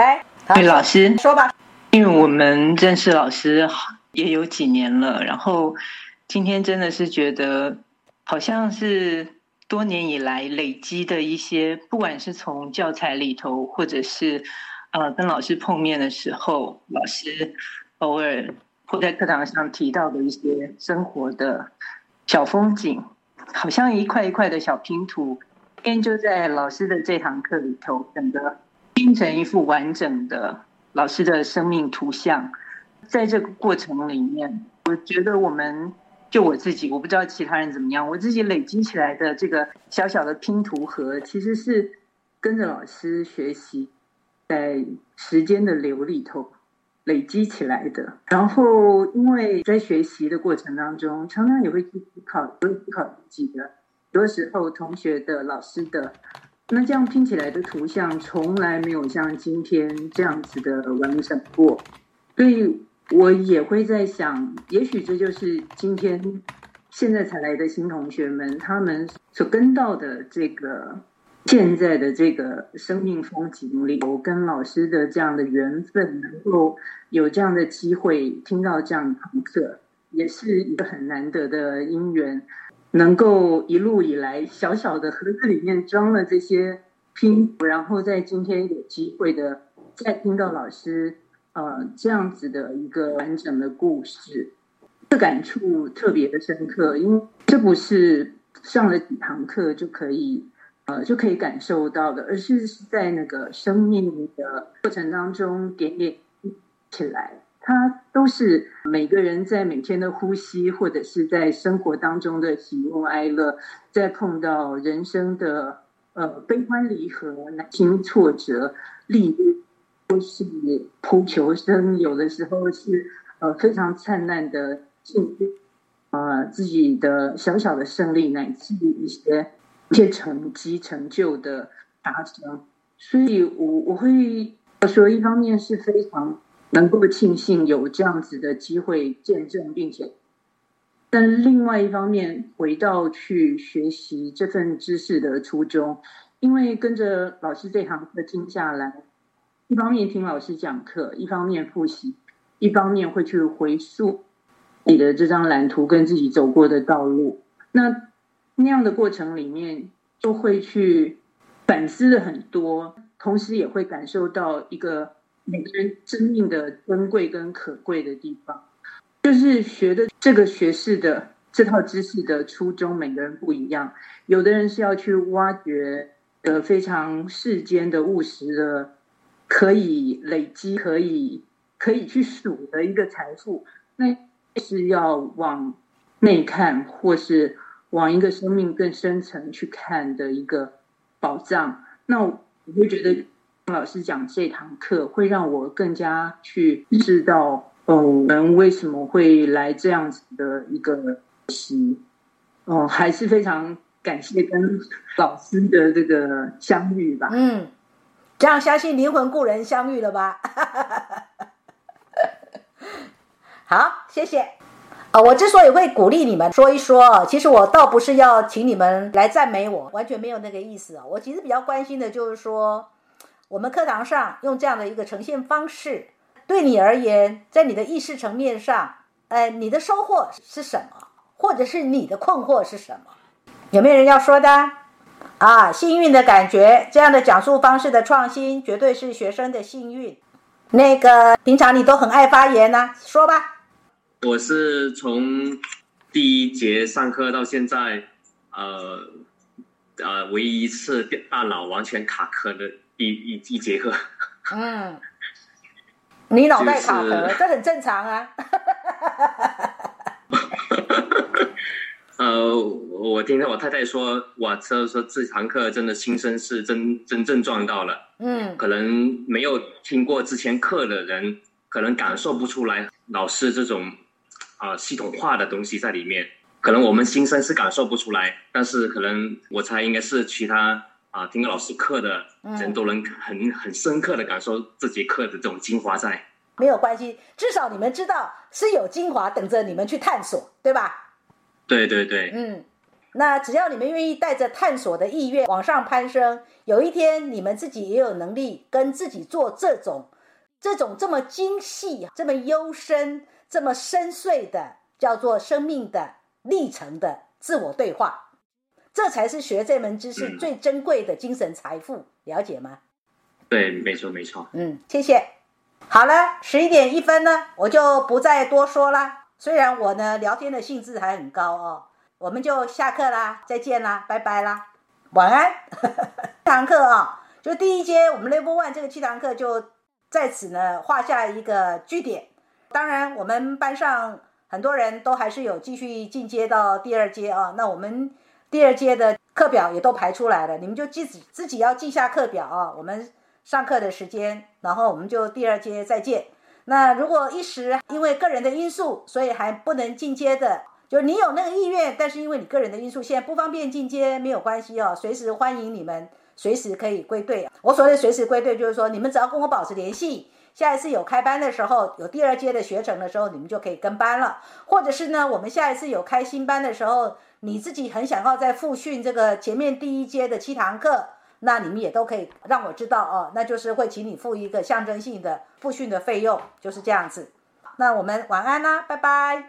来，对老师说吧。因为我们认识老师也有几年了，然后今天真的是觉得好像是多年以来累积的一些，不管是从教材里头，或者是呃跟老师碰面的时候，老师偶尔会在课堂上提到的一些生活的小风景，好像一块一块的小拼图，今天就在老师的这堂课里头，整个拼成一幅完整的。老师的生命图像，在这个过程里面，我觉得我们就我自己，我不知道其他人怎么样，我自己累积起来的这个小小的拼图盒，其实是跟着老师学习，在时间的流里头累积起来的。然后，因为在学习的过程当中，常常也会去思考，会思考自己的，有的时候同学的、老师的。那这样拼起来的图像从来没有像今天这样子的完整过，所以我也会在想，也许这就是今天现在才来的新同学们他们所跟到的这个现在的这个生命风景里，我跟老师的这样的缘分，能够有这样的机会听到这样的堂课，也是一个很难得的因缘。能够一路以来小小的盒子里面装了这些拼图，然后在今天有机会的再听到老师呃这样子的一个完整的故事，这感触特别的深刻，因为这不是上了几堂课就可以呃就可以感受到的，而是在那个生命的过程当中点点起来。它都是每个人在每天的呼吸，或者是在生活当中的喜怒哀乐，在碰到人生的呃悲欢离合、难心挫折、历练，或是扑求生，有的时候是呃非常灿烂的庆祝，啊自己的小小的胜利，乃至一些一些成绩成就的达成。所以我我会说，一方面是非常。能够庆幸有这样子的机会见证，并且，但另外一方面，回到去学习这份知识的初衷，因为跟着老师这堂课听下来，一方面听老师讲课，一方面复习，一方面会去回溯你的这张蓝图跟自己走过的道路。那那样的过程里面，就会去反思了很多，同时也会感受到一个。每个人生命的珍贵跟可贵的地方，就是学的这个学士的这套知识的初衷，每个人不一样。有的人是要去挖掘的非常世间的务实的，可以累积、可以可以去数的一个财富，那是要往内看，或是往一个生命更深层去看的一个宝藏。那我会觉得。老师讲这堂课会让我更加去知道，哦，我们为什么会来这样子的一个习，哦，还是非常感谢跟老师的这个相遇吧。嗯，这样相信灵魂故人相遇了吧？好，谢谢。啊，我之所以会鼓励你们说一说，其实我倒不是要请你们来赞美我，完全没有那个意思啊。我其实比较关心的就是说。我们课堂上用这样的一个呈现方式，对你而言，在你的意识层面上，呃，你的收获是什么，或者是你的困惑是什么？有没有人要说的？啊，幸运的感觉，这样的讲述方式的创新，绝对是学生的幸运。那个平常你都很爱发言呢，说吧。我是从第一节上课到现在，呃，呃，唯一一次大脑完全卡壳的。一一一节课，嗯，你脑袋卡壳，这很正常啊。呃，我听到我太太说，哇，说说这堂课真的亲身是真真正撞到了。嗯，可能没有听过之前课的人，可能感受不出来老师这种啊系统化的东西在里面。可能我们新生是感受不出来，但是可能我猜应该是其他。啊，听老师课的人都能很很深刻的感受这节课的这种精华在。没有关系，至少你们知道是有精华等着你们去探索，对吧？对对对。嗯，那只要你们愿意带着探索的意愿往上攀升，有一天你们自己也有能力跟自己做这种、这种这么精细、这么幽深、这么深邃的叫做生命的历程的自我对话，这才是学这门知识最珍贵的精神财富。了解吗？对，没错，没错。嗯，谢谢。好了，十一点一分呢，我就不再多说了。虽然我呢聊天的兴致还很高哦。我们就下课啦，再见啦，拜拜啦，晚安。这堂课啊，就第一阶，我们 Level One 这个七堂课就在此呢画下一个句点。当然，我们班上很多人都还是有继续进阶到第二阶啊。那我们第二阶的课表也都排出来了，你们就记自己要记下课表啊。我们上课的时间，然后我们就第二阶再见。那如果一时因为个人的因素，所以还不能进阶的。就你有那个意愿，但是因为你个人的因素，现在不方便进阶，没有关系哦，随时欢迎你们，随时可以归队。我所谓随时归队，就是说你们只要跟我保持联系，下一次有开班的时候，有第二阶的学程的时候，你们就可以跟班了。或者是呢，我们下一次有开新班的时候，你自己很想要再复训这个前面第一阶的七堂课，那你们也都可以让我知道哦，那就是会请你付一个象征性的复训的费用，就是这样子。那我们晚安啦，拜拜。